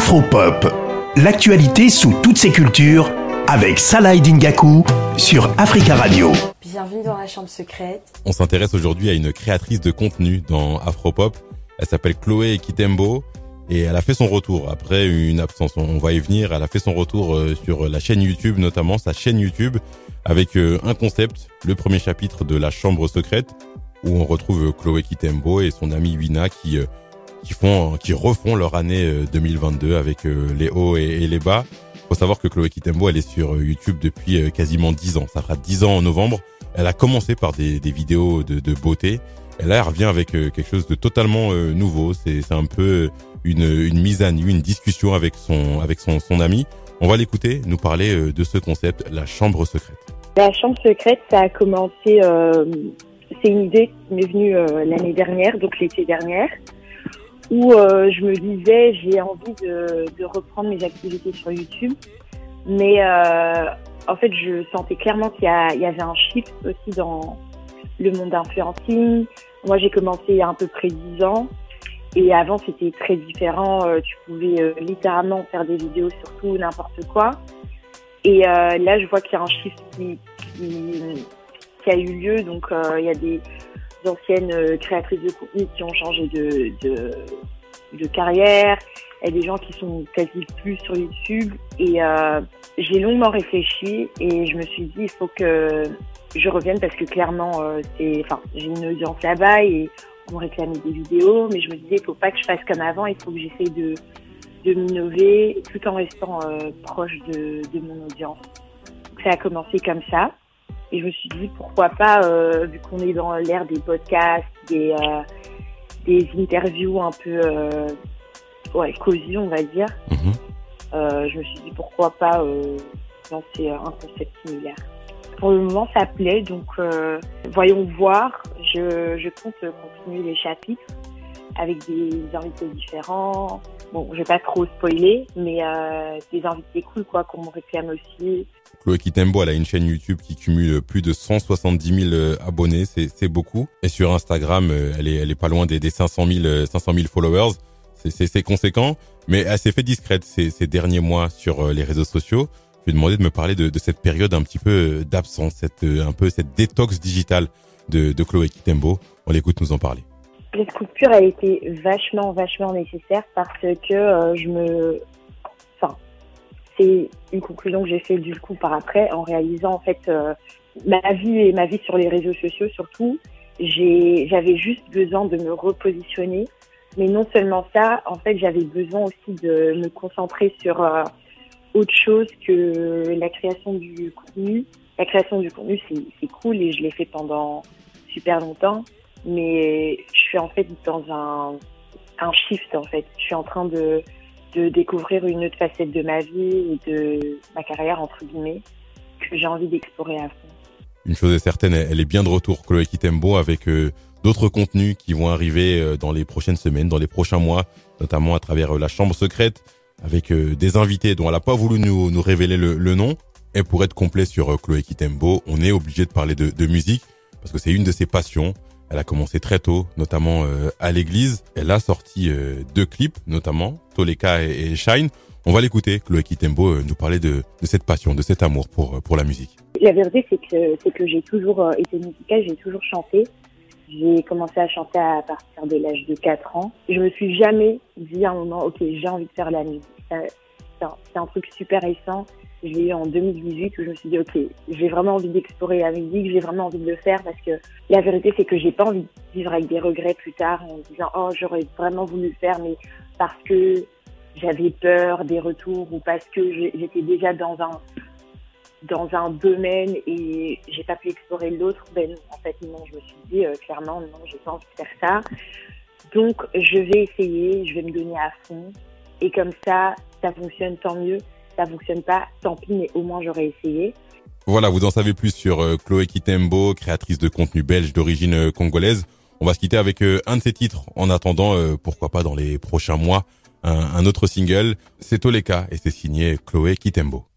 Afropop, l'actualité sous toutes ses cultures avec Salah Dingaku sur Africa Radio. Bienvenue dans la chambre secrète. On s'intéresse aujourd'hui à une créatrice de contenu dans Afropop. Elle s'appelle Chloé Kitembo et elle a fait son retour après une absence. On va y venir. Elle a fait son retour euh, sur la chaîne YouTube, notamment sa chaîne YouTube, avec euh, un concept, le premier chapitre de la chambre secrète, où on retrouve Chloé Kitembo et son amie Wina qui euh, qui font, qui refont leur année 2022 avec les hauts et, les bas. Faut savoir que Chloé Kitembo, elle est sur YouTube depuis quasiment 10 ans. Ça fera 10 ans en novembre. Elle a commencé par des, vidéos de, beauté. Et là, elle revient avec quelque chose de totalement nouveau. C'est un peu une, mise à nu, une discussion avec son, avec son, son ami. On va l'écouter nous parler euh, de ce concept, la chambre secrète. La chambre secrète, ça a commencé, euh, c'est une idée qui m'est venue euh, l'année dernière, donc l'été dernière, où euh, je me disais j'ai envie de, reprendre mes activités sur YouTube, mais euh, en fait je sentais clairement qu'il y, avait un shift aussi dans le monde influencing. Moi j'ai commencé il y a à peu près 10 ans et avant, c'était très différent. Euh, tu pouvais littéralement faire des vidéos sur tout, n'importe quoi. Et là, je vois qu'il y a un shift qui, qui, a eu lieu. Donc, il y a des anciennes créatrices de contenu qui ont changé de, de, de carrière. A des gens qui sont quasi plus sur YouTube. Et j'ai longuement réfléchi et je me suis dit, il faut que je revienne parce que clairement, c'est, enfin, j'ai une audience là-bas et on réclamait des vidéos, mais je me disais, il faut pas que je fasse comme avant, il faut que j'essaye de, de m'innover tout en restant euh, proche de, de, mon audience. Ça a commencé comme ça. Et je me suis dit, pourquoi pas, euh, vu qu'on est dans l'ère des podcasts, des, euh, des interviews un peu euh, ouais, cosy, on va dire, Mhm. je me suis dit, pourquoi pas lancer un concept similaire. Pour le moment, ça plaît, donc voyons voir. Je, je compte continuer les chapitres avec des invités différents. Bon, je vais pas trop spoiler, mais euh, des invités cool quoi qu'on me réclame aussi. Chloé Kitembo, elle a une chaîne YouTube qui cumule plus de 170 000 abonnés, c'est beaucoup. Et sur Instagram, euh, elle est, pas loin des, des 500 000, 500 000 followers. C'est conséquent, mais elle s'est fait discrète ces, derniers mois sur euh, les réseaux sociaux. Je vais demander de me parler de, cette période un petit peu d'absence, un peu cette détox digitale de, de Chloé Kitembo. On l'écoute nous en parler. Cette coupure a été vachement, vachement nécessaire parce que euh, je me, enfin, c'est une conclusion que j'ai fait du coup par après en réalisant en fait euh, ma vie et ma vie sur les réseaux sociaux surtout. J'avais juste besoin de me repositionner, mais non seulement ça, en fait, j'avais besoin aussi de me concentrer sur euh, autre chose que la création du contenu. La création du contenu, c'est cool et je l'ai fait pendant super longtemps, mais suis en fait dans un, un shift en fait. Je suis en train de, de découvrir une autre facette de ma vie et de ma carrière entre guillemets que j'ai envie d'explorer à fond. Une chose est certaine, elle est bien de retour, Chloé Kitembo, avec euh, d'autres contenus qui vont arriver euh, dans les prochaines semaines, dans les prochains mois, notamment à travers euh, la chambre secrète, avec des invités dont elle n'a pas voulu nous, nous révéler le, le, nom. Et pour être complet sur Chloé Kitembo, on est obligé de parler de, de musique, parce que c'est une de ses passions. Elle a commencé très tôt, notamment euh, à l'église. Elle a sorti euh, deux clips, notamment Toleka et, Shine. On va l'écouter, Chloé Kitembo, euh, nous parler de, de, cette passion, de cet amour pour, pour la musique. La vérité, c'est que, c'est que j'ai toujours été musicale, j'ai toujours chanté. J'ai commencé à chanter à partir de l'âge de 4 ans. Je me suis jamais dit à un moment, ok, j'ai envie de faire la musique. C'est un, un, truc super récent. Je l'ai eu en 2018 où je me suis dit, ok, j'ai vraiment envie d'explorer la musique, j'ai vraiment envie de le faire parce que la vérité, c'est que j'ai pas envie de vivre avec des regrets plus tard en disant, oh, j'aurais vraiment voulu le faire, mais parce que j'avais peur des retours ou parce que j'étais déjà dans un dans un domaine et j'ai pas pu explorer l'autre, ben en fait non, je me suis dit euh, clairement non, j'ai pas envie de faire ça. Donc je vais essayer, je vais me donner à fond et comme ça, ça fonctionne tant mieux, ça fonctionne pas, tant pis, mais au moins j'aurais essayé. Voilà, vous en savez plus sur euh, Chloé Kitembo, créatrice de contenu belge d'origine euh, congolaise. On va se quitter avec euh, un de ses titres. En attendant, pourquoi pas dans les prochains mois, un, un autre single. C'est Toleka et c'est signé Chloé Kitembo.